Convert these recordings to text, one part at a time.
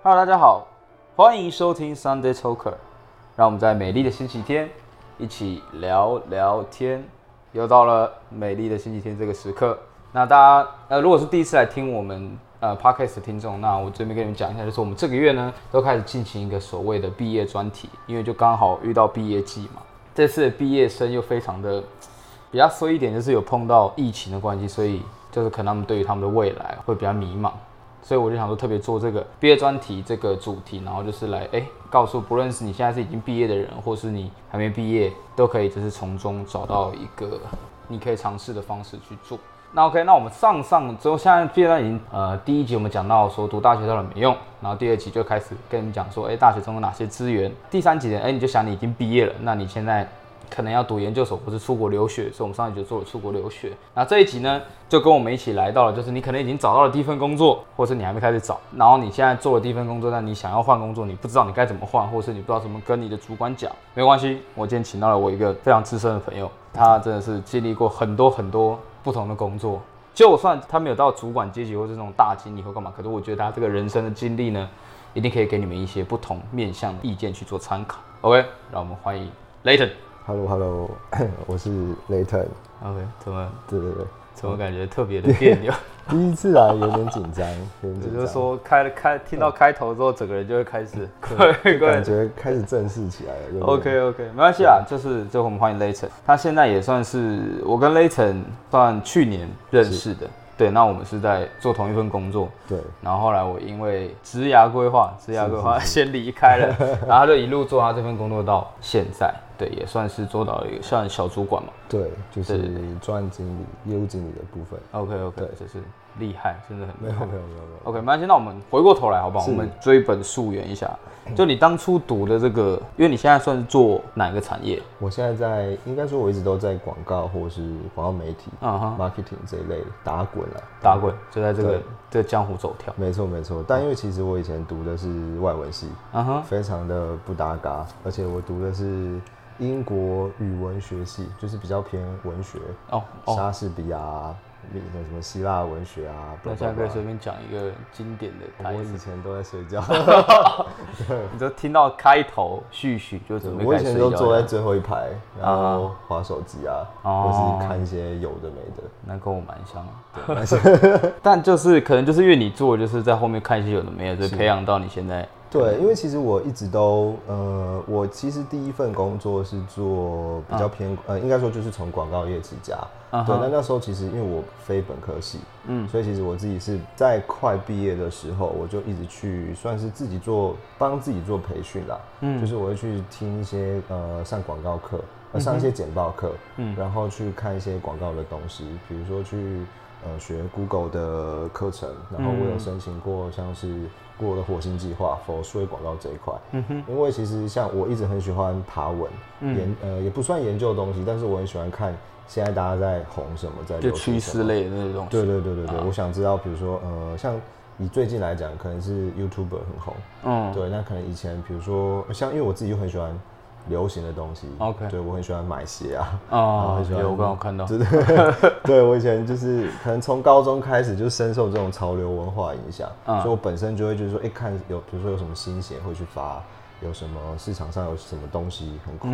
Hello，大家好，欢迎收听 Sunday Talker，让我们在美丽的星期天一起聊聊天。又到了美丽的星期天这个时刻，那大家呃，如果是第一次来听我们呃 Podcast 的听众，那我这边跟你们讲一下，就是我们这个月呢都开始进行一个所谓的毕业专题，因为就刚好遇到毕业季嘛，这次的毕业生又非常的比较衰一点，就是有碰到疫情的关系，所以就是可能他们对于他们的未来会比较迷茫。所以我就想说，特别做这个毕业专题这个主题，然后就是来哎，告诉不论是你现在是已经毕业的人，或是你还没毕业，都可以就是从中找到一个你可以尝试的方式去做。那 OK，那我们上上之后，现在毕业已经呃第一集我们讲到说读大学到底没用，然后第二集就开始跟你讲说，哎，大学中有哪些资源？第三集呢，哎，你就想你已经毕业了，那你现在。可能要读研究所或是出国留学，所以我们上一集就做了出国留学。那这一集呢，就跟我们一起来到了，就是你可能已经找到了第一份工作，或是你还没开始找，然后你现在做了第一份工作，但你想要换工作，你不知道你该怎么换，或是你不知道怎么跟你的主管讲，没关系，我今天请到了我一个非常资深的朋友，他真的是经历过很多很多不同的工作，就算他没有到主管阶级或是那种大经理或干嘛，可是我觉得他这个人生的经历呢，一定可以给你们一些不同面向的意见去做参考。OK，让我们欢迎莱顿。Hello，Hello，我是雷腾。OK，怎么？对对对，怎么感觉特别的别扭？第一次来有点紧张，也 就是说开了开，听到开头之后，整个人就会开始，感觉开始正式起来了。OK OK，没关系啊，就是就我们欢迎雷腾，他现在也算是我跟雷腾算去年认识的。对，那我们是在做同一份工作。对，然后后来我因为职涯规划，职涯规划先离开了，然后他就一路做他这份工作到现在。对，也算是做到一个像小主管嘛。对，就是专案经理、业务经理的部分。OK OK，就是。厉害，真的很没有没有没有没有。OK，没关系，那我们回过头来好不好？我们追本溯源一下，就你当初读的这个，因为你现在算是做哪个产业？我现在在，应该说我一直都在广告或者是广告媒体啊哈，marketing 这一类打滚了，打滚就在这个这个江湖走跳。没错没错，但因为其实我以前读的是外文系，啊哈，非常的不搭嘎，而且我读的是英国语文学系，就是比较偏文学哦，莎士比亚。那个什么希腊文学啊，那现在可以随便讲一个经典的。我以前都在睡觉 你就听到开头序序就准备我以前都坐在最后一排，然后划手机啊，或是看一些有的没的。那跟我蛮像，对，但就是可能就是因为你做，就是在后面看一些有的没的，所以培养到你现在。对，因为其实我一直都，呃，我其实第一份工作是做比较偏，呃，应该说就是从广告业起家。对，那那时候其实因为我非本科系，嗯，所以其实我自己是在快毕业的时候，我就一直去算是自己做，帮自己做培训啦。嗯，就是我会去听一些，呃，上广告课，上一些简报课，嗯，然后去看一些广告的东西，比如说去，呃，学 Google 的课程，然后我有申请过像是。过的火星计划，for 数位广告这一块，嗯哼，因为其实像我一直很喜欢爬文，研呃也不算研究的东西，但是我很喜欢看现在大家在红什么，在就趋势类的那种。对对对对对，我想知道，比如说呃，像以最近来讲，可能是 YouTuber 很红，嗯，对，那可能以前比如说像因为我自己又很喜欢。流行的东西，OK，对我很喜欢买鞋啊，啊，有看到，对 对，对我以前就是可能从高中开始就深受这种潮流文化影响，所以我本身就会就是说，哎，看有比如说有什么新鞋会去发，有什么市场上有什么东西很酷，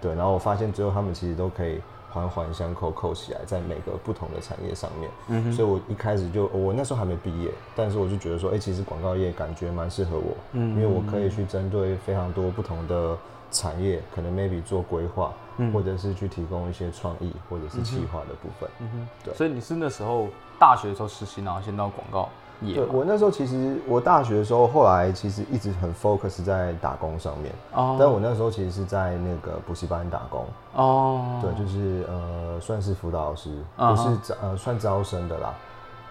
对，然后我发现最后他们其实都可以环环相扣扣起来，在每个不同的产业上面，嗯所以我一开始就我那时候还没毕业，但是我就觉得说，哎，其实广告业感觉蛮适合我，嗯，因为我可以去针对非常多不同的。产业可能 maybe 做规划，或者是去提供一些创意或者是企划的部分。嗯哼，对。所以你是那时候大学的时候实习，然后先到广告业。对，我那时候其实我大学的时候，后来其实一直很 focus 在打工上面。哦。但我那时候其实是在那个补习班打工。哦。对，就是呃，算是辅导老师，不是招呃算招生的啦。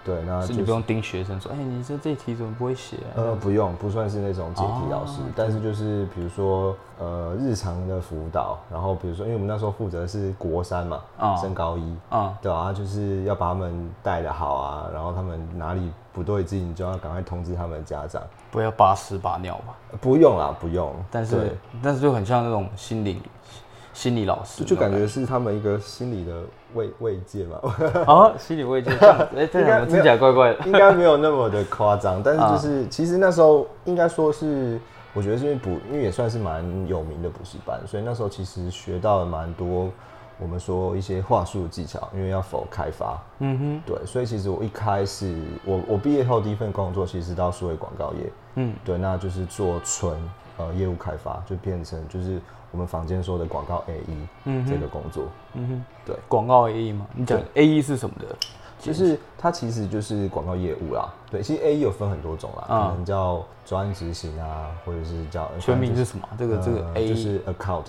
对，那是你不用盯学生说，哎，你这这题怎么不会写？呃，不用，不算是那种解题老师，但是就是比如说，呃，日常的辅导，然后比如说，因为我们那时候负责是国三嘛，升高一，啊，对啊，就是要把他们带的好啊，然后他们哪里不对劲，你就要赶快通知他们的家长，不要把屎把尿吧？不用啦，不用，但是但是就很像那种心灵。心理老师，就感觉是他们一个心理的慰慰藉嘛。哦，心理慰藉，哎，这两个听起来怪怪的，应该没有那么的夸张，但是就是其实那时候应该说是，我觉得是因为补，因为也算是蛮有名的补习班，所以那时候其实学到了蛮多。我们说一些话术技巧，因为要否开发，嗯哼，对，所以其实我一开始，我我毕业后第一份工作其实到数位广告业，嗯，对，那就是做纯呃业务开发，就变成就是我们房间说的广告 A E，嗯，这个工作，嗯哼，对，广告 A E 嘛，你讲 A E 是什么的？就是它其实就是广告业务啦，对，其实 A E 有分很多种啦，可能叫专案执行啊，或者是叫全名是什么？这个这个 A 就是 account，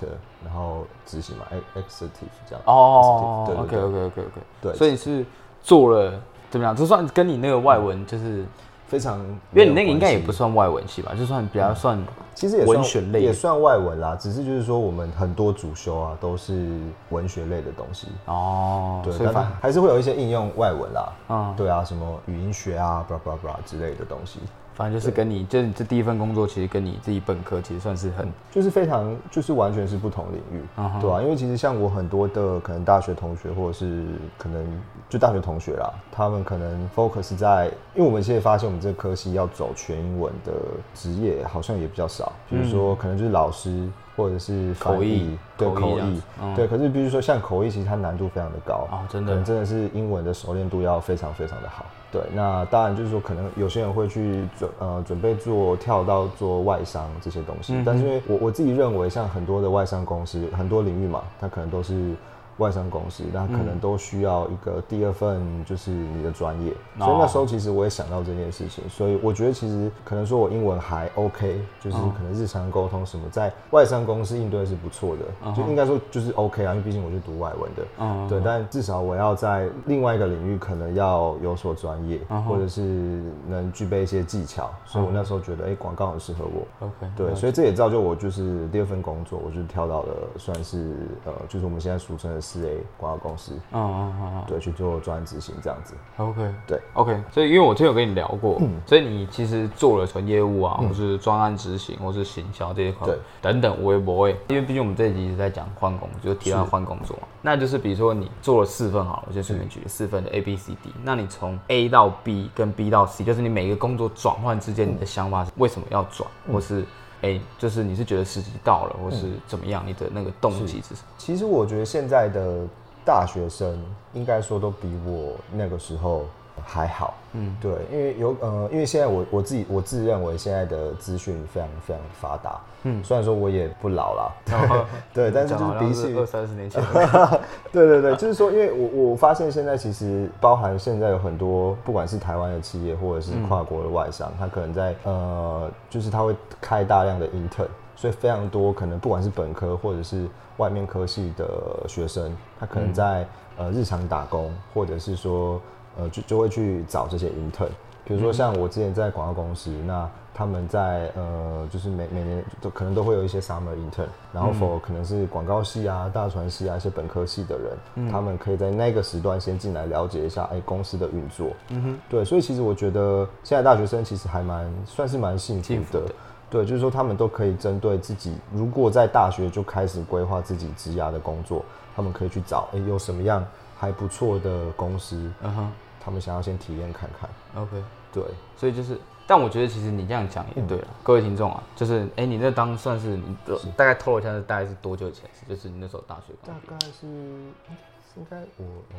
然后执行嘛，executive 这样。哦，OK OK OK OK，对，所以是做了怎么样？就算跟你那个外文就是。非常，因为你那个应该也不算外文系吧，就算比较算，其实也文学类，也算外文啦。只是就是说，我们很多主修啊都是文学类的东西哦。对，但还是会有一些应用外文啦。嗯，对啊，什么语音学啊，blah blah blah 之类的东西。反正就是跟你，就这第一份工作，其实跟你自己本科其实算是很，就是非常，就是完全是不同领域，对吧？因为其实像我很多的可能大学同学，或者是可能就大学同学啦，他们可能 focus 在，因为我们现在发现我们这个科系要走全英文的职业好像也比较少，比如说可能就是老师或者是口译，对口译，对。可是比如说像口译，其实它难度非常的高啊，真的，真的是英文的熟练度要非常非常的好。对，那当然就是说，可能有些人会去准呃准备做跳到做外商这些东西，但是因为我我自己认为，像很多的外商公司，很多领域嘛，它可能都是。外商公司，那可能都需要一个第二份，就是你的专业。所以那时候其实我也想到这件事情，所以我觉得其实可能说我英文还 OK，就是可能日常沟通什么，在外商公司应对是不错的，就应该说就是 OK 啊，因为毕竟我是读外文的，嗯，对。但至少我要在另外一个领域可能要有所专业，或者是能具备一些技巧。所以我那时候觉得，哎，广告很适合我。OK，对，所以这也造就我就是第二份工作，我就跳到了算是呃，就是我们现在俗称的。四 A 广告公司，嗯嗯嗯对，去做专案执行这样子。OK，对，OK。所以因为我之前有跟你聊过，所以你其实做了纯业务啊，或是专案执行，或是行销这一块，对，等等，我也不会。因为毕竟我们这一集是在讲换工，就是提到换工作嘛。那就是比如说你做了四份好了，我先顺便举四份的 A B C D。那你从 A 到 B 跟 B 到 C，就是你每一个工作转换之间，你的想法是为什么要转，或是？哎，就是你是觉得时机到了，或是怎么样？你的那个动机是什么？其实我觉得现在的大学生应该说都比我那个时候。还好，嗯，对，因为有呃，因为现在我我自己我自认为现在的资讯非常非常发达，嗯，虽然说我也不老了，对，但是就是比起二三十年前，对对对，就是说，因为我我发现现在其实包含现在有很多不管是台湾的企业或者是跨国的外商，他可能在呃，就是他会开大量的 intern，所以非常多可能不管是本科或者是外面科系的学生，他可能在呃日常打工或者是说。呃，就就会去找这些 intern，比如说像我之前在广告公司，那他们在呃，就是每每年都可能都会有一些 summer intern，然后 for 可能是广告系啊、大传系啊一些本科系的人，他们可以在那个时段先进来了解一下哎公司的运作。嗯哼，对，所以其实我觉得现在大学生其实还蛮算是蛮幸福的，对，就是说他们都可以针对自己，如果在大学就开始规划自己职涯的工作，他们可以去找哎有什么样还不错的公司。嗯哼。他们想要先体验看看，OK，对，所以就是，但我觉得其实你这样讲也对了，各位听众啊，就是，哎，你那当算是你大概透露一下，是大概是多久前？就是你那时候大学？大概是应该我呃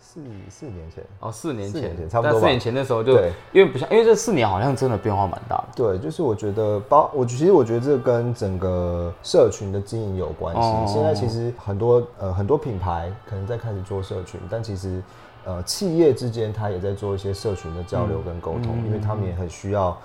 四四年前哦，四年前差不多，四年前那时候就因为不像，因为这四年好像真的变化蛮大的。对，就是我觉得包我其实我觉得这跟整个社群的经营有关系。现在其实很多呃很多品牌可能在开始做社群，但其实。呃，企业之间他也在做一些社群的交流跟沟通，因为他们也很需要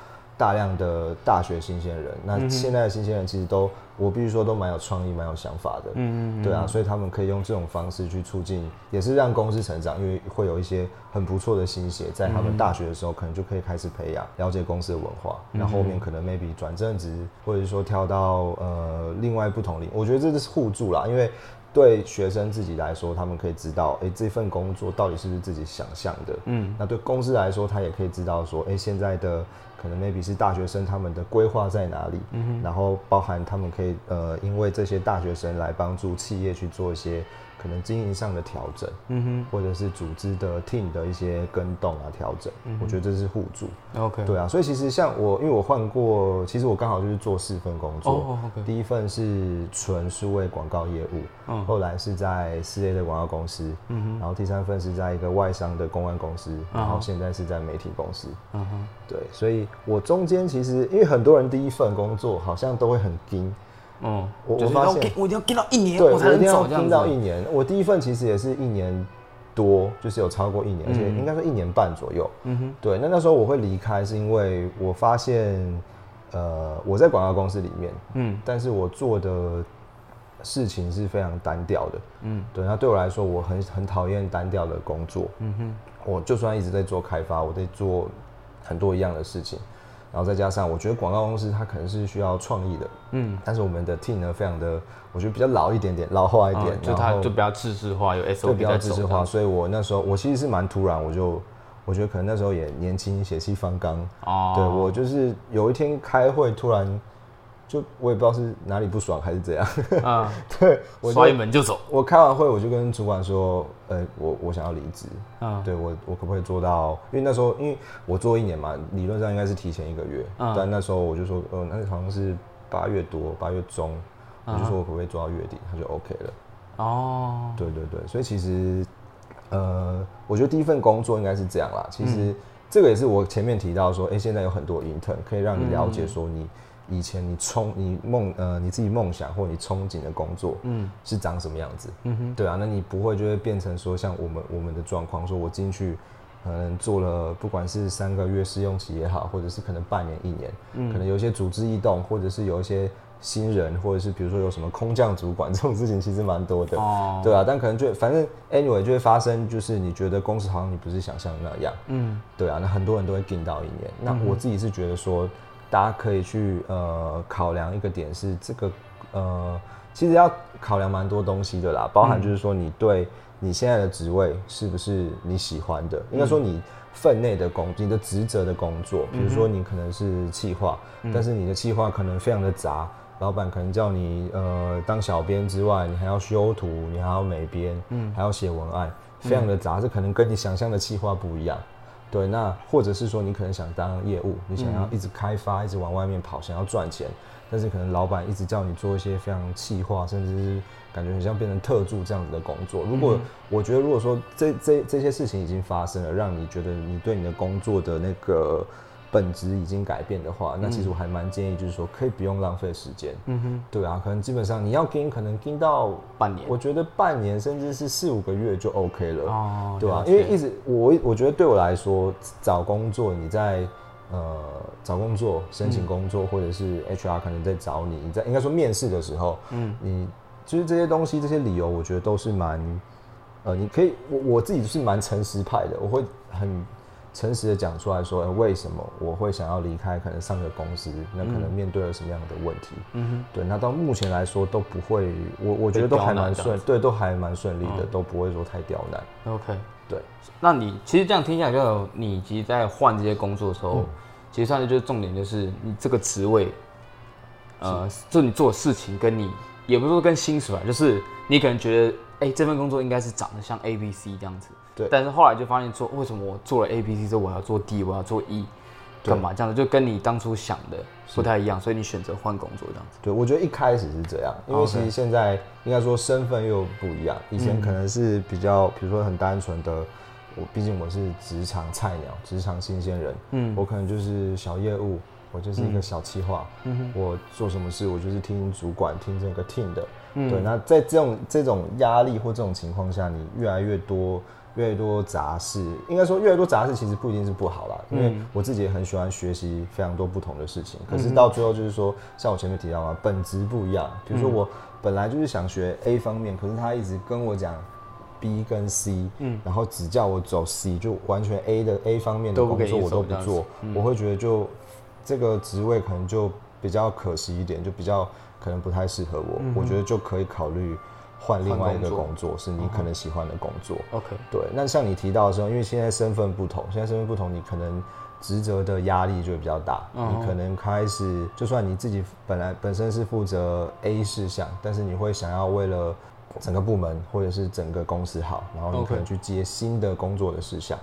大量的大学新鲜人。那现在的新鲜人其实都，我必须说都蛮有创意、蛮有想法的。嗯嗯对啊，所以他们可以用这种方式去促进，也是让公司成长，因为会有一些很不错的新血，在他们大学的时候可能就可以开始培养，了解公司的文化。那后面可能 maybe 转正职，或者说跳到呃另外不同领，我觉得这是互助啦，因为。对学生自己来说，他们可以知道，哎，这份工作到底是不是自己想象的？嗯，那对公司来说，他也可以知道说，哎，现在的可能 maybe 是大学生他们的规划在哪里，然后包含他们可以呃，因为这些大学生来帮助企业去做一些。可能经营上的调整，嗯哼，或者是组织的 team 的一些跟动啊调整，我觉得这是互助。OK，对啊，所以其实像我，因为我换过，其实我刚好就是做四份工作。第一份是纯数位广告业务，嗯，后来是在四 A 的广告公司，嗯哼，然后第三份是在一个外商的公关公司，然后现在是在媒体公司，嗯哼，对，所以我中间其实因为很多人第一份工作好像都会很惊。嗯，我我发现我一定要跟到一年，对，我才能走跟到一年。我第一份其实也是一年多，就是有超过一年，而且应该说一年半左右。嗯哼，对。那那时候我会离开，是因为我发现，呃，我在广告公司里面，嗯，但是我做的事情是非常单调的。嗯，对。那对我来说，我很很讨厌单调的工作。嗯哼，我就算一直在做开发，我在做很多一样的事情。然后再加上，我觉得广告公司它可能是需要创意的，嗯，但是我们的 team 呢，非常的，我觉得比较老一点点，老化一点，就它就比较制式化，有 SOP 比较制式化，所以我那时候我其实是蛮突然，我就我觉得可能那时候也年轻，血气方刚，哦，对我就是有一天开会突然。就我也不知道是哪里不爽还是怎样，啊，对，刷一门就走。我开完会我就跟主管说，呃，我我想要离职，啊，对我我可不可以做到？因为那时候因为我做一年嘛，理论上应该是提前一个月，但那时候我就说，呃，那好像是八月多八月中，我就说我可不可以做到月底，他就 OK 了。哦，对对对，所以其实，呃，我觉得第一份工作应该是这样啦。其实这个也是我前面提到说，哎，现在有很多 intern 可以让你了解说你。以前你憧你梦呃你自己梦想或你憧憬的工作，嗯，是长什么样子？嗯哼，对啊，那你不会就会变成说像我们我们的状况，说我进去可能做了不管是三个月试用期也好，或者是可能半年一年，嗯，可能有一些组织异动，或者是有一些新人，或者是比如说有什么空降主管 这种事情，其实蛮多的，哦，对啊，但可能就反正 anyway 就会发生，就是你觉得公司好像你不是想象那样，嗯，对啊，那很多人都会顶到一年，那我自己是觉得说。大家可以去呃考量一个点是这个呃，其实要考量蛮多东西的啦，包含就是说你对你现在的职位是不是你喜欢的，应该说你分内的工，你的职责的工作，比如说你可能是企划，但是你的企划可能非常的杂，老板可能叫你呃当小编之外，你还要修图，你还要美编，嗯，还要写文案，非常的杂，这可能跟你想象的企划不一样。对，那或者是说你可能想当业务，你想要一直开发，一直往外面跑，想要赚钱，但是可能老板一直叫你做一些非常气化，甚至是感觉很像变成特助这样子的工作。如果我觉得，如果说这这这些事情已经发生了，让你觉得你对你的工作的那个。本质已经改变的话，那其实我还蛮建议，就是说可以不用浪费时间。嗯哼，对啊，可能基本上你要跟，可能跟到半年，我觉得半年甚至是四五个月就 OK 了。哦，对啊？因为一直我我觉得对我来说，找工作你在呃找工作申请工作，或者是 HR 可能在找你，你在应该说面试的时候，嗯，你其实这些东西这些理由，我觉得都是蛮呃，你可以我我自己是蛮诚实派的，我会很。诚实的讲出来说，为什么我会想要离开？可能上个公司，那可能面对了什么样的问题？嗯哼，对，那到目前来说都不会，我我觉得都还蛮顺，对，都还蛮顺利的，都不会说太刁难。OK，对。那你其实这样听起来，就你其实在换这些工作的时候，其实算是就是重点就是你这个职位，呃，就你做的事情跟你，也不是说跟薪水啊，就是你可能觉得，哎，这份工作应该是长得像 A、B、C 这样子。对，但是后来就发现说，为什么我做了 A、B、C 之后，我要做 D，我要做 E，干嘛这样子？就跟你当初想的不太一样，所以你选择换工作这样子。对，我觉得一开始是这样，因为其实现在应该说身份又不一样。以前可能是比较，比如说很单纯的，我毕竟我是职场菜鸟，职场新鲜人，嗯，我可能就是小业务，我就是一个小企划，嗯我做什么事，我就是听主管听这个 team 的，嗯，对。那在这种这种压力或这种情况下，你越来越多。越多杂事，应该说越多杂事其实不一定是不好啦，因为我自己也很喜欢学习非常多不同的事情。可是到最后就是说，像我前面提到嘛，本质不一样。比如说我本来就是想学 A 方面，可是他一直跟我讲 B 跟 C，嗯，然后只叫我走 C，就完全 A 的 A 方面的工作我都不做，我会觉得就这个职位可能就比较可惜一点，就比较可能不太适合我。我觉得就可以考虑。换另外一个工作是你可能喜欢的工作。OK，对。那像你提到的时候，因为现在身份不同，现在身份不同，你可能职责的压力就会比较大。你可能开始，就算你自己本来本身是负责 A 事项，但是你会想要为了整个部门或者是整个公司好，然后你可能去接新的工作的事项。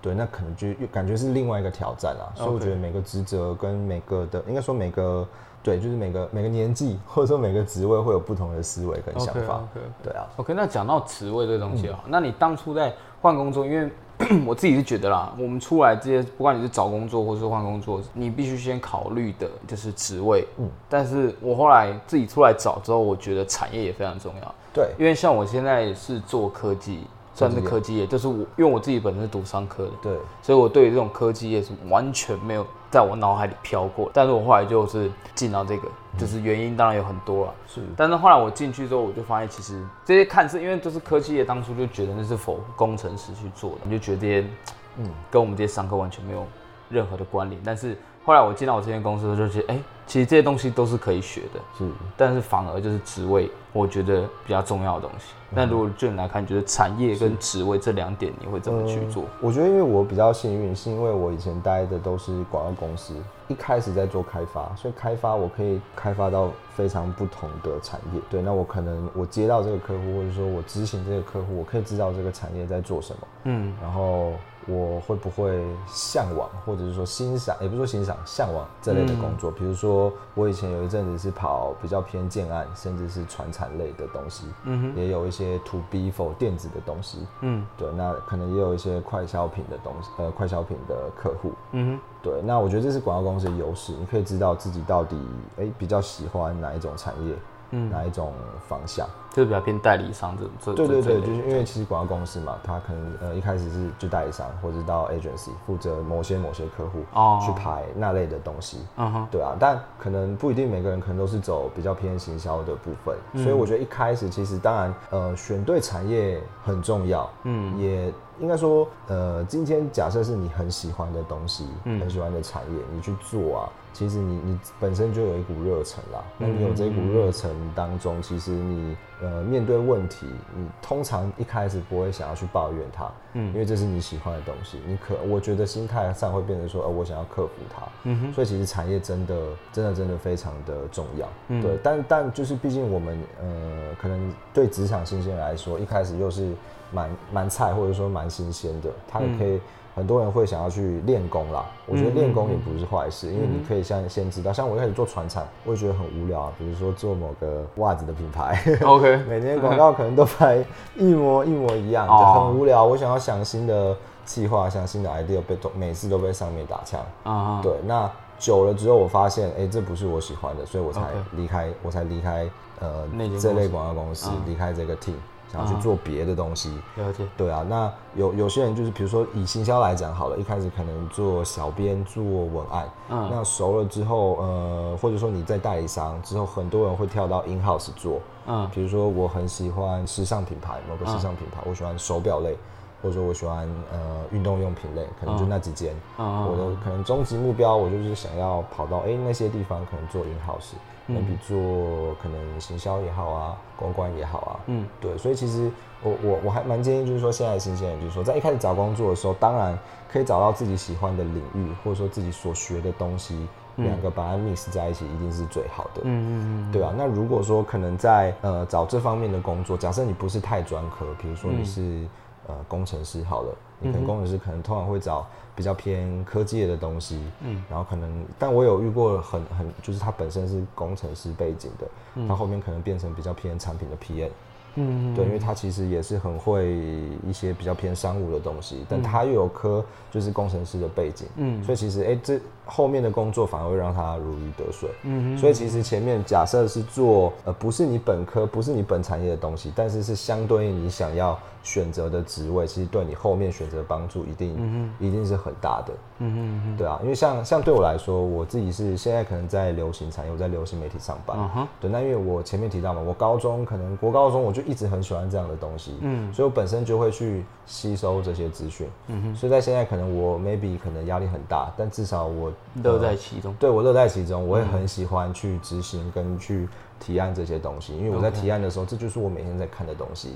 对，那可能就感觉是另外一个挑战啊。所以我觉得每个职责跟每个的，应该说每个。对，就是每个每个年纪，或者说每个职位会有不同的思维跟想法。对啊。OK，那讲到职位这个东西啊，那你当初在换工作，因为 我自己是觉得啦，我们出来这些，不管你是找工作或是换工作，你必须先考虑的就是职位。嗯。但是我后来自己出来找之后，我觉得产业也非常重要。对。因为像我现在是做科技。算是科技业，就是我，因为我自己本身是读商科的，对，所以我对于这种科技业是完全没有在我脑海里飘过。但是我后来就是进到这个，就是原因当然有很多了，是。但是后来我进去之后，我就发现其实这些看似因为都是科技业，当初就觉得那是否工程师去做的，你就觉得这些，嗯，跟我们这些商科完全没有任何的关联。但是后来我进到我这间公司，就觉得，哎，其实这些东西都是可以学的，是。但是反而就是职位，我觉得比较重要的东西。那如果就你来看，你觉得产业跟职位这两点，你会怎么去做？我觉得，因为我比较幸运，是因为我以前待的都是广告公司，一开始在做开发，所以开发我可以开发到非常不同的产业。对，那我可能我接到这个客户，或者说我执行这个客户，我可以知道这个产业在做什么。嗯，然后。我会不会向往，或者是说欣赏，也不是说欣赏，向往这类的工作。比如说，我以前有一阵子是跑比较偏建案，甚至是传产类的东西，嗯哼，也有一些 to B for 电子的东西，嗯，对，那可能也有一些快消品的东西，呃，快消品的客户，嗯哼，对，那我觉得这是广告公司的优势，你可以知道自己到底哎比较喜欢哪一种产业。嗯，哪一种方向？就是比较偏代理商这这。对对对，就是因为其实广告公司嘛，他可能呃一开始是就代理商，或者到 agency 负责某些某些客户哦去排那类的东西。嗯哼，对啊，但可能不一定每个人可能都是走比较偏行销的部分，所以我觉得一开始其实当然呃选对产业很重要。嗯，也应该说呃今天假设是你很喜欢的东西，很喜欢的产业，你去做啊。其实你你本身就有一股热忱啦，那你有这股热忱当中，其实你呃面对问题，你通常一开始不会想要去抱怨它，嗯，因为这是你喜欢的东西，你可我觉得心态上会变成说，呃，我想要克服它，嗯哼，所以其实产业真的真的真的非常的重要，对，但但就是毕竟我们呃可能对职场新鲜来说，一开始又是蛮蛮菜或者说蛮新鲜的，它也可以。很多人会想要去练功啦，我觉得练功也不是坏事，因为你可以像先知道，像我一开始做船产，我也觉得很无聊啊。比如说做某个袜子的品牌，OK，每天广告可能都拍一模一模一样，很无聊。我想要想新的计划，想新的 idea，被都每次都被上面打枪啊。对，那久了之后，我发现，哎，这不是我喜欢的，所以我才离开，我才离开呃这类广告公司，离开这个 team。想要去做别的东西，了解。对啊，那有有些人就是，比如说以行销来讲好了，一开始可能做小编做文案，嗯，那熟了之后，呃，或者说你在代理商之后，很多人会跳到 in house 做，嗯，比如说我很喜欢时尚品牌，某个时尚品牌，我喜欢手表类，或者说我喜欢呃运动用品类，可能就那几间，我的可能终极目标，我就是想要跑到哎那些地方，可能做 in house。那比做可能行销也好啊，公关也好啊，嗯，对，所以其实我我我还蛮建议，就是说现在新鲜人，就是说在一开始找工作的时候，当然可以找到自己喜欢的领域，或者说自己所学的东西，两个把它 mix 在一起，一定是最好的，嗯嗯嗯，对啊。那如果说可能在呃找这方面的工作，假设你不是太专科，比如说你是呃工程师好了，你可能工程师可能通常会找。比较偏科技的东西，嗯，然后可能，但我有遇过很很，就是他本身是工程师背景的，他后面可能变成比较偏产品的 PM。嗯，对，因为他其实也是很会一些比较偏商务的东西，但他又有科就是工程师的背景，嗯，所以其实哎，这后面的工作反而会让他如鱼得水，嗯，所以其实前面假设是做呃不是你本科不是你本产业的东西，但是是相对应你想要选择的职位，其实对你后面选择帮助一定一定是很大的，嗯嗯对啊，因为像像对我来说，我自己是现在可能在流行产业，我在流行媒体上班，嗯哼，对，那因为我前面提到嘛，我高中可能国高中我就。一直很喜欢这样的东西，嗯，所以我本身就会去吸收这些资讯，嗯哼，所以在现在可能我 maybe 可能压力很大，但至少我乐在其中，对我乐在其中，我也很喜欢去执行跟去提案这些东西，因为我在提案的时候，这就是我每天在看的东西，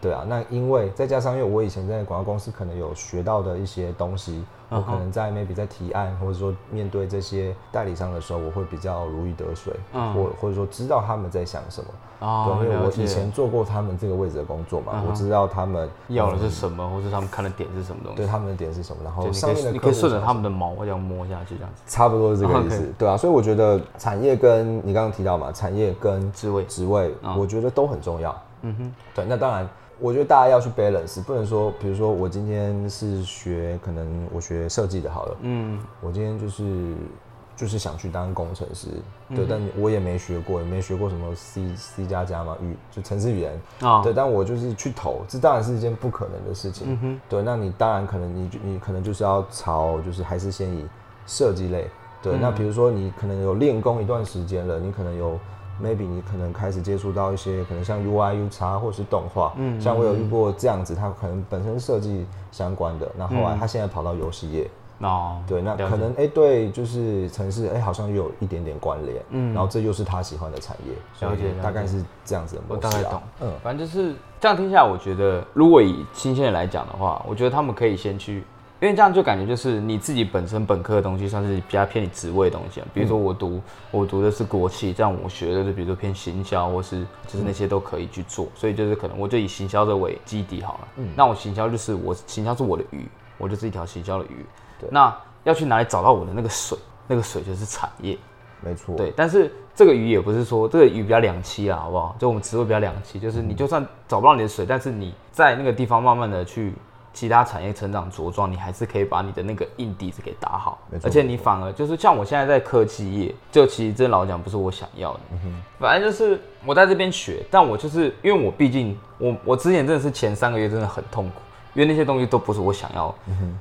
对啊，那因为再加上因为我以前在广告公司可能有学到的一些东西，我可能在 maybe 在提案或者说面对这些代理商的时候，我会比较如鱼得水，或或者说知道他们在想什么。哦，因为我以前做过他们这个位置的工作嘛，我知道他们要的是什么，或者他们看的点是什么东西。对，他们的点是什么？然后上面的你可以顺着他们的毛这样摸下去，这样子。差不多是这个意思，对啊。所以我觉得产业跟你刚刚提到嘛，产业跟职位职位，我觉得都很重要。嗯哼，对。那当然，我觉得大家要去 balance，不能说，比如说我今天是学，可能我学设计的，好了，嗯，我今天就是。就是想去当工程师，对，但我也没学过，也没学过什么 C C 加加嘛，语就程式语言啊，对，但我就是去投，这当然是一件不可能的事情，嗯对，那你当然可能你你可能就是要朝就是还是先以设计类，对，那比如说你可能有练功一段时间了，你可能有 maybe 你可能开始接触到一些可能像 U I U 叉或者是动画，嗯，像我有遇过这样子，他可能本身设计相关的，那后来他现在跑到游戏业。哦，对，那可能哎，对，就是城市哎，好像又有一点点关联，嗯，然后这又是他喜欢的产业，了解，大概是这样子的模式。我大概懂，嗯，反正就是这样听下来，我觉得如果以新鲜人来讲的话，我觉得他们可以先去，因为这样就感觉就是你自己本身本科的东西算是比较偏你职位的东西，啊比如说我读我读的是国企，这样我学的是比如说偏行销或是就是那些都可以去做，所以就是可能我就以行销的为基底好了，嗯，那我行销就是我行销是我的鱼，我就是一条行销的鱼。对那要去哪里找到我的那个水？那个水就是产业，没错。对，但是这个鱼也不是说这个鱼比较两栖啊，好不好？就我们职位比较两栖，就是你就算找不到你的水，但是你在那个地方慢慢的去其他产业成长茁壮，你还是可以把你的那个硬底子给打好。而且你反而就是像我现在在科技业，就其实真老讲不是我想要的。嗯哼。反正就是我在这边学，但我就是因为我毕竟我我之前真的是前三个月真的很痛苦。因为那些东西都不是我想要，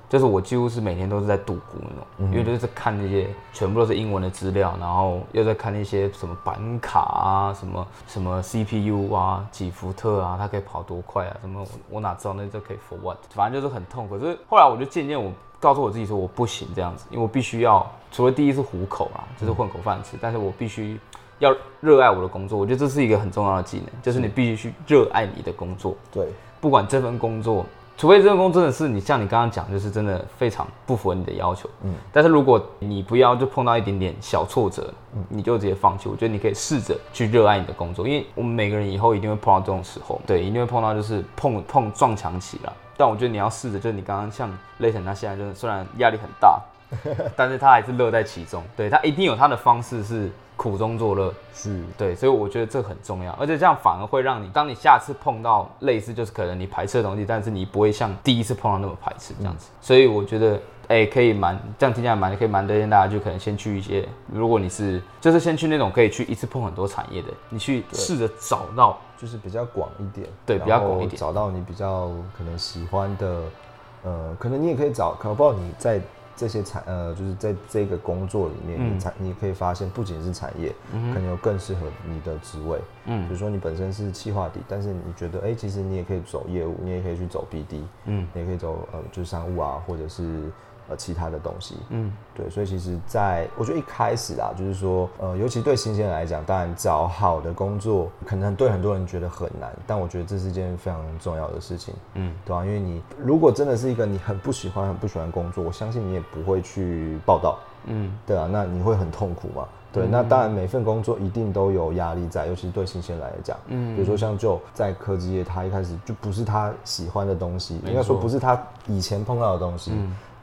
就是我几乎是每天都是在度孤那种，因为就是看那些全部都是英文的资料，然后又在看那些什么板卡啊，什么什么 CPU 啊，几伏特啊，它可以跑多快啊，什么我哪知道那都可以 for what？反正就是很痛。可是后来我就渐渐我告诉我自己说我不行这样子，因为我必须要除了第一是糊口啊，就是混口饭吃，但是我必须要热爱我的工作。我觉得这是一个很重要的技能，就是你必须去热爱你的工作。对，不管这份工作。除非这份工真的是你像你刚刚讲，就是真的非常不符合你的要求，嗯，但是如果你不要就碰到一点点小挫折，嗯，你就直接放弃。我觉得你可以试着去热爱你的工作，因为我们每个人以后一定会碰到这种时候，对，一定会碰到就是碰碰撞墙期了。但我觉得你要试着，就是你刚刚像雷神，他现在就是虽然压力很大，但是他还是乐在其中，对他一定有他的方式是。苦中作乐。是。对，所以我觉得这很重要，而且这样反而会让你，当你下次碰到类似，就是可能你排斥的东西，但是你不会像第一次碰到那么排斥这样子。所以我觉得，哎，可以蛮这样听起来蛮可以蛮推荐大家，就可能先去一些，如果你是就是先去那种可以去一次碰很多产业的，你去试着找到就是比较广一点，对，比较广一点，找到你比较可能喜欢的，呃，可能你也可以找，可能不好你在。这些产呃，就是在这个工作里面，你产你可以发现，不仅是产业，可能有更适合你的职位。嗯，比如说你本身是企划底，但是你觉得，哎，其实你也可以走业务，你也可以去走 BD，嗯，你也可以走呃，就是商务啊，或者是。呃，其他的东西，嗯，对，所以其实，在我觉得一开始啊，就是说，呃，尤其对新鲜人来讲，当然找好的工作，可能对很多人觉得很难，但我觉得这是件非常重要的事情，嗯，对吧？因为你如果真的是一个你很不喜欢、很不喜欢工作，我相信你也不会去报道，嗯，对啊，那你会很痛苦嘛？对，那当然每份工作一定都有压力在，尤其是对新鲜人来讲，嗯，比如说像就在科技业，他一开始就不是他喜欢的东西，应该说不是他以前碰到的东西。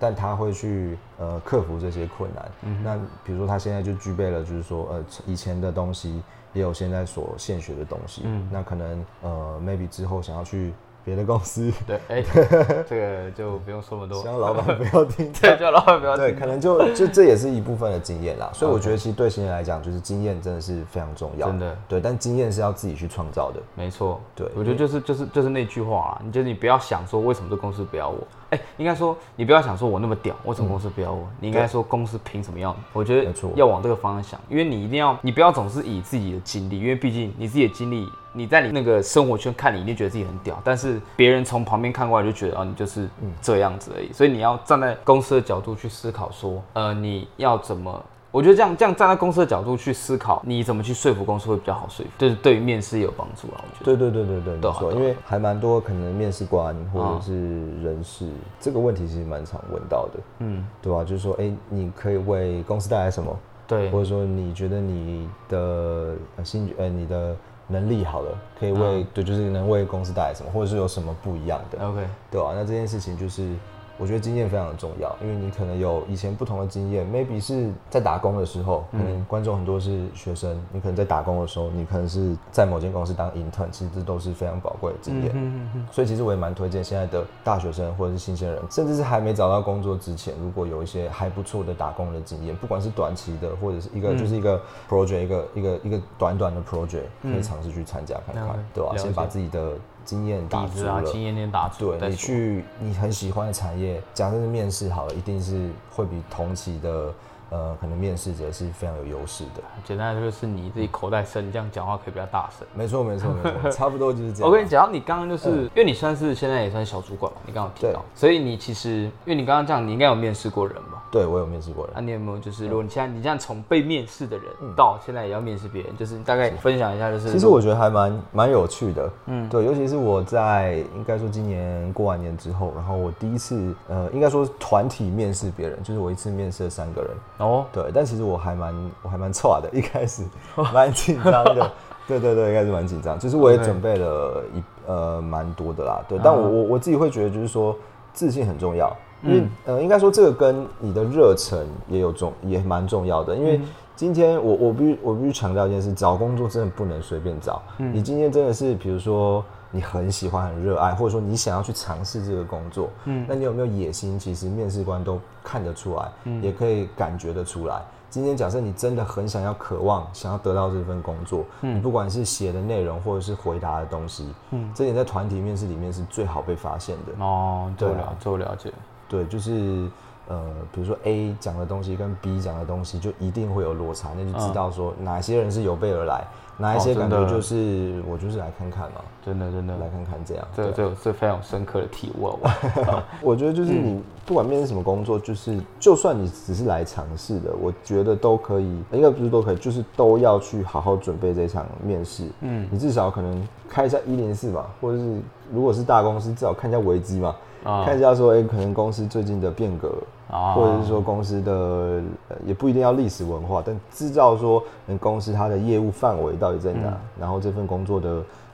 但他会去呃克服这些困难。嗯，那比如说他现在就具备了，就是说呃以前的东西也有现在所现学的东西。嗯，那可能呃 maybe 之后想要去别的公司。对，哎，这个就不用说那么多。希望老板不要听。对，叫老板不要听。对，可能就就这也是一部分的经验啦。所以我觉得其实对新人来讲，就是经验真的是非常重要。真的。对，但经验是要自己去创造的。没错。对，我觉得就是就是就是那句话啊，你就是你不要想说为什么这公司不要我。哎，应该说你不要想说我那么屌，为什么公司不要我？你应该说公司凭什么要你？我觉得要往这个方向想，因为你一定要，你不要总是以自己的经历，因为毕竟你自己的经历，你在你那个生活圈看你一定觉得自己很屌，但是别人从旁边看过来就觉得啊，你就是这样子而已。所以你要站在公司的角度去思考，说呃，你要怎么我觉得这样这样站在公司的角度去思考，你怎么去说服公司会比较好说服，就是对于面试也有帮助啊。我觉得。对对对对对，没错，因为还蛮多可能面试官或者是人事这个问题其实蛮常问到的，嗯，对吧？就是说，哎，你可以为公司带来什么？对，或者说你觉得你的兴趣呃你的能力好了，可以为对，就是能为公司带来什么，或者是有什么不一样的？OK，对吧？那这件事情就是。我觉得经验非常的重要，因为你可能有以前不同的经验，maybe 是在打工的时候，可能观众很多是学生，你可能在打工的时候，你可能是在某间公司当 intern，其实这都是非常宝贵的经验。嗯嗯嗯。所以其实我也蛮推荐现在的大学生或者是新鲜人，甚至是还没找到工作之前，如果有一些还不错的打工的经验，不管是短期的或者是一个就是一个 project，一个一个一个短短的 project，可以尝试去参加看看，对吧？先把自己的。经验打足了，经验点打足。对你去你很喜欢的产业，假设是面试好了，一定是会比同期的。呃，可能面试者是非常有优势的。简单就是你自己口袋深，这样讲话可以比较大声。没错，没错，没错，差不多就是这样。我跟你讲，你刚刚就是因为你算是现在也算小主管嘛，你刚刚提到，所以你其实因为你刚刚这样，你应该有面试过人吧？对，我有面试过人。那你有没有就是，如果你现在你这样从被面试的人到现在也要面试别人，就是大概分享一下，就是其实我觉得还蛮蛮有趣的。嗯，对，尤其是我在应该说今年过完年之后，然后我第一次呃，应该说团体面试别人，就是我一次面试了三个人。哦，对，但其实我还蛮我还蛮差的，一开始蛮紧张的，对 对对，应该是蛮紧张。就是我也准备了一呃蛮多的啦，对。但我我我自己会觉得，就是说自信很重要，因为呃应该说这个跟你的热忱也有重也蛮重要的。因为今天我我必须我必须强调一件事，找工作真的不能随便找。你今天真的是比如说。你很喜欢、很热爱，或者说你想要去尝试这个工作，嗯，那你有没有野心？其实面试官都看得出来，嗯，也可以感觉得出来。今天假设你真的很想要、渴望想要得到这份工作，嗯，你不管是写的内容或者是回答的东西，嗯，这点在团体面试里面是最好被发现的。哦，对了，做了解，对，就是呃，比如说 A 讲的东西跟 B 讲的东西就一定会有落差，那就知道说哪些人是有备而来。哪一些感觉就是我就是来看看嘛，真的真的来看看这样，这这这非常深刻的体悟。我觉得就是你不管面试什么工作，就是就算你只是来尝试的，我觉得都可以，应该不是都可以，就是都要去好好准备这场面试。嗯，你至少可能开一下一零四嘛，或者是如果是大公司，至少看一下维基嘛，看一下说，哎，可能公司最近的变革。或者是说公司的也不一定要历史文化，但知道说公司它的业务范围到底在哪，然后这份工作的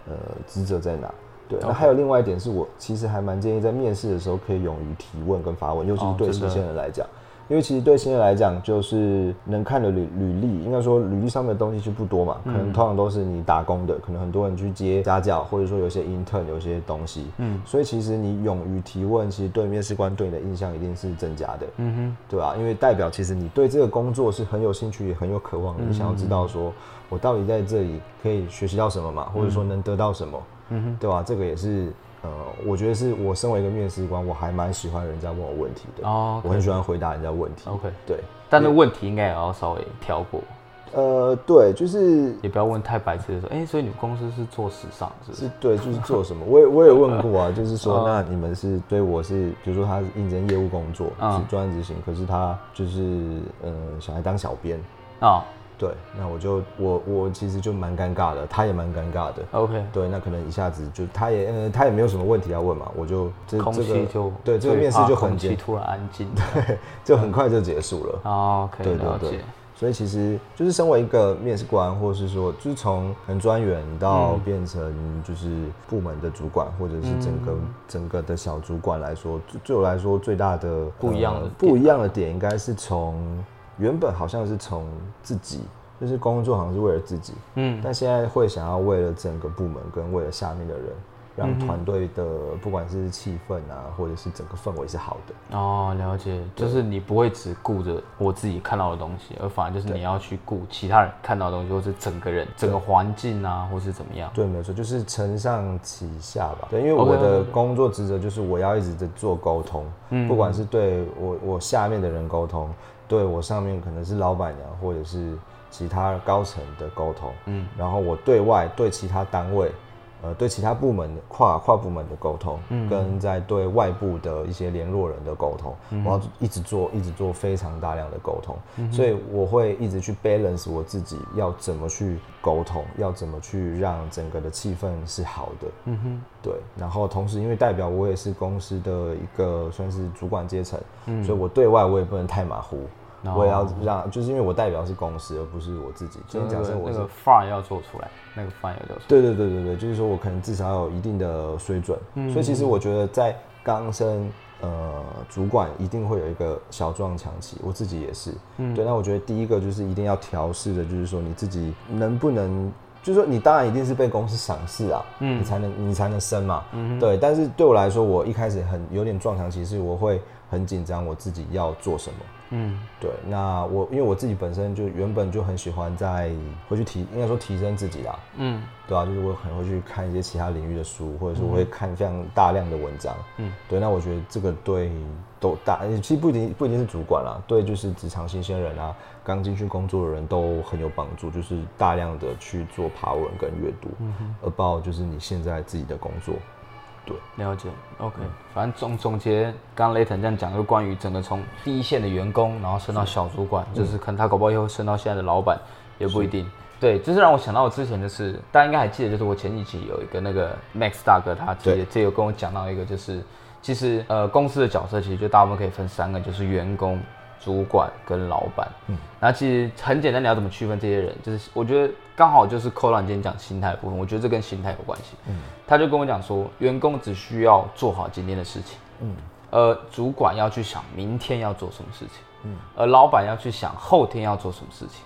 呃职责在哪？对，那还有另外一点是我其实还蛮建议在面试的时候可以勇于提问跟发问，尤其是对新鲜人来讲。因为其实对新人来讲，就是能看的履履历，应该说履历上面的东西就不多嘛，可能通常都是你打工的，可能很多人去接家教，或者说有些 intern 有些东西，嗯，所以其实你勇于提问，其实对面试官对你的印象一定是增加的，嗯哼，对吧？因为代表其实你对这个工作是很有兴趣，也很有渴望，你想要知道说我到底在这里可以学习到什么嘛，或者说能得到什么，嗯哼，对吧？这个也是。呃，我觉得是我身为一个面试官，我还蛮喜欢人家问我问题的哦，我很喜欢回答人家问题。OK，对，但那问题应该也要稍微挑过。呃，对，就是也不要问太白痴的说，哎，所以你们公司是做时尚是？是，对，就是做什么？我也我也问过啊，就是说，那你们是对我是，比如说他是应征业务工作，是专职型，可是他就是呃，想来当小编啊。对，那我就我我其实就蛮尴尬的，他也蛮尴尬的。OK，对，那可能一下子就他也呃他也没有什么问题要问嘛，我就这空气就对这个面试就很简，突然安静，对，就很快就结束了。哦，可以了解。所以其实就是身为一个面试官，或是说就是从很专员到变成就是部门的主管，或者是整个整个的小主管来说，对我来说最大的不一样的不一样的点，应该是从。原本好像是从自己，就是工作好像是为了自己，嗯，但现在会想要为了整个部门跟为了下面的人，让团队的不管是气氛啊，或者是整个氛围是好的。哦，了解，就是你不会只顾着我自己看到的东西，而反而就是你要去顾其他人看到的东西，或是整个人、整个环境啊，或是怎么样？对，没错，就是承上启下吧。对，因为我的工作职责就是我要一直在做沟通，嗯，不管是对我我下面的人沟通。对我上面可能是老板娘或者是其他高层的沟通，嗯，然后我对外对其他单位呃，对其他部门的跨跨部门的沟通，跟在对外部的一些联络人的沟通，我要一直做，一直做非常大量的沟通，所以我会一直去 balance 我自己要怎么去沟通，要怎么去让整个的气氛是好的。嗯哼，对。然后同时，因为代表我也是公司的一个算是主管阶层，所以我对外我也不能太马虎。我也要让，就是因为我代表是公司，而不是我自己。所以假设我那个范儿要做出来，那个范做出来。对对对对对，就是说我可能至少有一定的水准。所以其实我觉得在刚升呃主管一定会有一个小撞墙期，我自己也是。对，那我觉得第一个就是一定要调试的，就是说你自己能不能，就是说你当然一定是被公司赏识啊，你才能你才能升嘛。对，但是对我来说，我一开始很有点撞墙期，是我会很紧张，我自己要做什么。嗯，对，那我因为我自己本身就原本就很喜欢在会去提，应该说提升自己啦。嗯，对啊，就是我可能会去看一些其他领域的书，或者是我会看非常大量的文章。嗯，对，那我觉得这个对都大，其实不一定不一定是主管啦，对，就是职场新鲜人啊，刚进去工作的人都很有帮助，就是大量的去做爬文跟阅读，嗯哼，about 就是你现在自己的工作。对，了解，OK。反正总总结，刚刚雷腾这样讲，就关于整个从第一线的员工，然后升到小主管，就是可能他搞不好以后升到现在的老板，也不一定。对，就是让我想到我之前就是，大家应该还记得，就是我前几期有一个那个 Max 大哥，他直接有跟我讲到一个，就是其实呃公司的角色其实就大部分可以分三个，就是员工。主管跟老板，嗯，那其实很简单，你要怎么区分这些人？就是我觉得刚好就是扣到你今天讲心态部分，我觉得这跟心态有关系。嗯，他就跟我讲说，员工只需要做好今天的事情，嗯，呃，主管要去想明天要做什么事情，嗯，而老板要去想后天要做什么事情。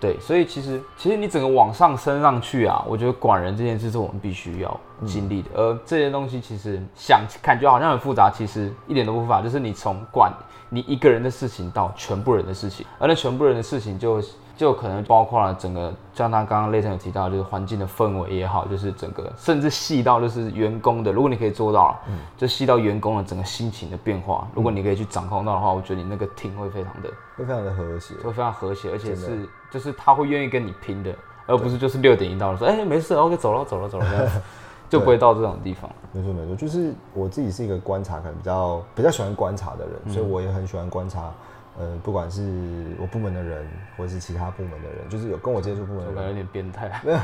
对，所以其实其实你整个往上升上去啊，我觉得管人这件事是我们必须要经历的。而这些东西其实想感觉好像很复杂，其实一点都不复杂，就是你从管。你一个人的事情到全部人的事情，而那全部人的事情就就可能包括了整个，像他刚刚雷腾有提到，就是环境的氛围也好，就是整个甚至细到就是员工的，如果你可以做到，嗯，就细到员工的整个心情的变化，如果你可以去掌控到的话，我觉得你那个 team 会非常的会非常的和谐，会非常和谐，而且是就是他会愿意跟你拼的，而不是就是六点一到了说，哎，没事，OK，走了走了走了这样。就不会到这种地方。没错没错，就是我自己是一个观察可能比较比较喜欢观察的人，所以我也很喜欢观察，呃，不管是我部门的人，或者是其他部门的人，就是有跟我接触部门的人，我感觉有点变态。没有，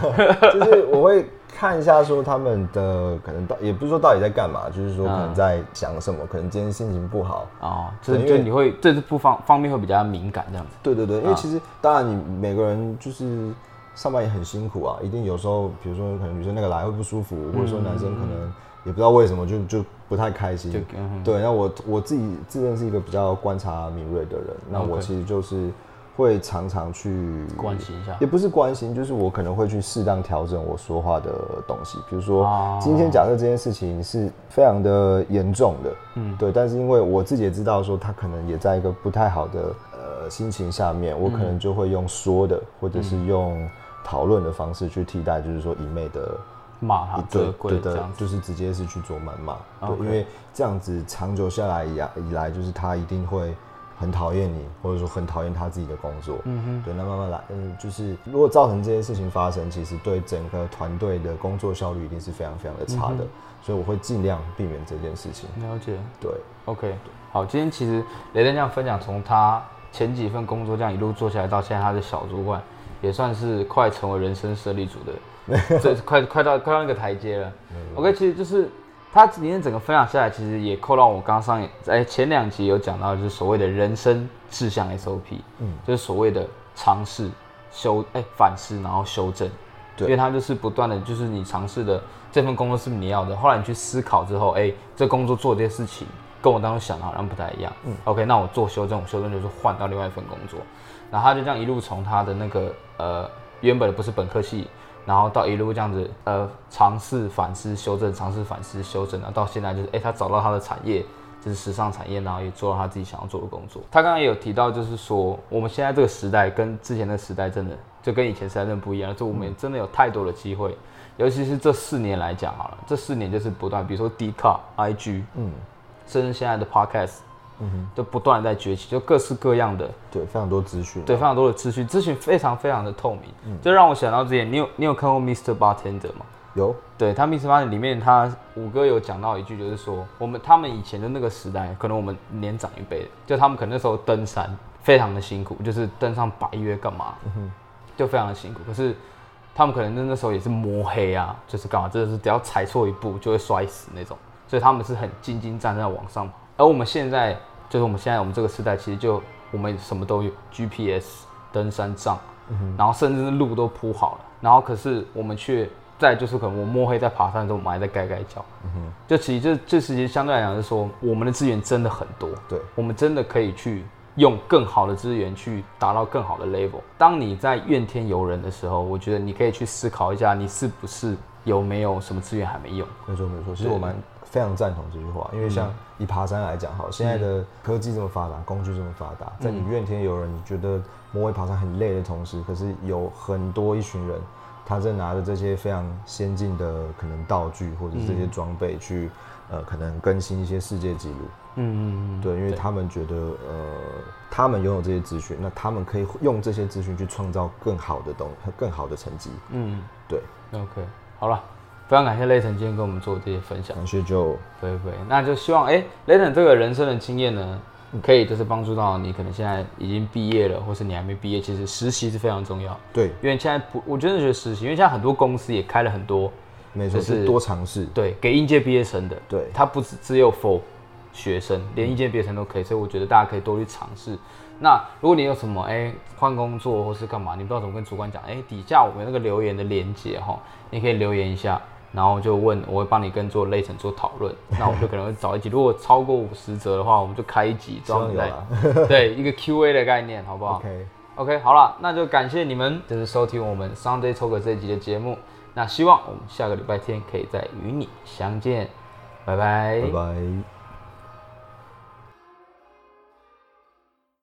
就是我会看一下说他们的可能到，也不是说到底在干嘛，就是说可能在想什么，可能今天心情不好啊，就是就你会对这是不方方面会比较敏感这样子。对对对，因为其实当然你每个人就是。上班也很辛苦啊，一定有时候，比如说可能女生那个来会不舒服，或者说男生可能也不知道为什么就就不太开心。对，那我我自己自认是一个比较观察敏锐的人，那我其实就是会常常去关心一下，也不是关心，就是我可能会去适当调整我说话的东西。比如说今天假设这件事情是非常的严重的，嗯，对，但是因为我自己也知道说他可能也在一个不太好的呃心情下面，我可能就会用说的，或者是用。讨论的方式去替代，就是说一昧的骂他，对对的，就是直接是去做谩骂，对，因为这样子长久下来以以来，就是他一定会很讨厌你，或者说很讨厌他自己的工作，嗯哼，对，那慢慢来，嗯，就是如果造成这些事情发生，其实对整个团队的工作效率一定是非常非常的差的，所以我会尽量避免这件事情。了解，对，OK，好，今天其实雷登这样分享，从他前几份工作这样一路做下来，到现在他的小主管。也算是快成为人生胜利组的，这快快到快到那个台阶了。OK，其实就是他今天整个分享下来，其实也扣到我刚上哎前两集有讲到，就是所谓的人生志向 SOP，嗯，就是所谓的尝试修哎反思然后修正，对，因为他就是不断的就是你尝试的这份工作是你要的，后来你去思考之后，哎，这工作做这些事情跟我当时想的好像不太一样，嗯，OK，那我做修正，我修正就是换到另外一份工作。然后他就这样一路从他的那个呃原本的不是本科系，然后到一路这样子呃尝试反思修正，尝试反思修正，然后到现在就是哎他找到他的产业就是时尚产业，然后也做到他自己想要做的工作。他刚刚也有提到，就是说我们现在这个时代跟之前的时代真的就跟以前时代真的不一样，就我们真的有太多的机会，尤其是这四年来讲好了，这四年就是不断，比如说 D 卡、IG，嗯，甚至现在的 Podcast。嗯哼，就不断在崛起，就各式各样的，对，非常多资讯，对，非常多的资讯，资讯非常非常的透明，嗯，这让我想到之前，你有你有看过 Mr. Bartender 吗？有，对他 Mr. Bartender 里面，他五哥有讲到一句，就是说我们他们以前的那个时代，可能我们年长一辈，就他们可能那时候登山非常的辛苦，就是登上白岳干嘛，嗯就非常的辛苦。可是他们可能那那时候也是摸黑啊，就是干嘛，真的是只要踩错一步就会摔死那种，所以他们是很兢兢战战往上跑。而我们现在，就是我们现在我们这个时代，其实就我们什么都有 GPS、登山杖，然后甚至是路都铺好了，然后可是我们却在就是可能我摸黑在爬山的时候，我们还在盖盖脚。就其实这这时间相对来讲是说，我们的资源真的很多，对，我们真的可以去用更好的资源去达到更好的 level。当你在怨天尤人的时候，我觉得你可以去思考一下，你是不是有没有什么资源还没用？没错没错，其实我蛮非常赞同这句话，因为像以爬山来讲，哈，现在的科技这么发达，工具这么发达，在你怨天尤人，你觉得摸黑爬山很累的同时，可是有很多一群人，他在拿着这些非常先进的可能道具或者是这些装备去，呃，可能更新一些世界纪录。嗯嗯嗯，对，因为他们觉得，呃，他们拥有这些资讯，那他们可以用这些资讯去创造更好的东，更好的成绩。嗯，对，OK，好了，非常感谢雷腾今天跟我们做这些分享。感谢就对对，那就希望哎，雷腾这个人生的经验呢，可以就是帮助到你，可能现在已经毕业了，或是你还没毕业，其实实习是非常重要。对，因为现在不，我真的觉得实习，因为现在很多公司也开了很多，没错，就是是多尝试。对，给应届毕业生的，对它不只只有 for 学生，连应届毕业生都可以，所以我觉得大家可以多去尝试。那如果你有什么哎换工作或是干嘛，你不知道怎么跟主管讲，哎底下我们那个留言的连接哈，你可以留言一下，然后就问，我会帮你跟做类层做讨论，那我们就可能会找一集，如果超过五十折的话，我们就开一集专门希望来 对一个 Q&A 的概念，好不好？OK，OK，好了，那就感谢你们，就是收听我们 Sunday Talk 这一集的节目。那希望我们下个礼拜天可以再与你相见，拜拜。拜拜。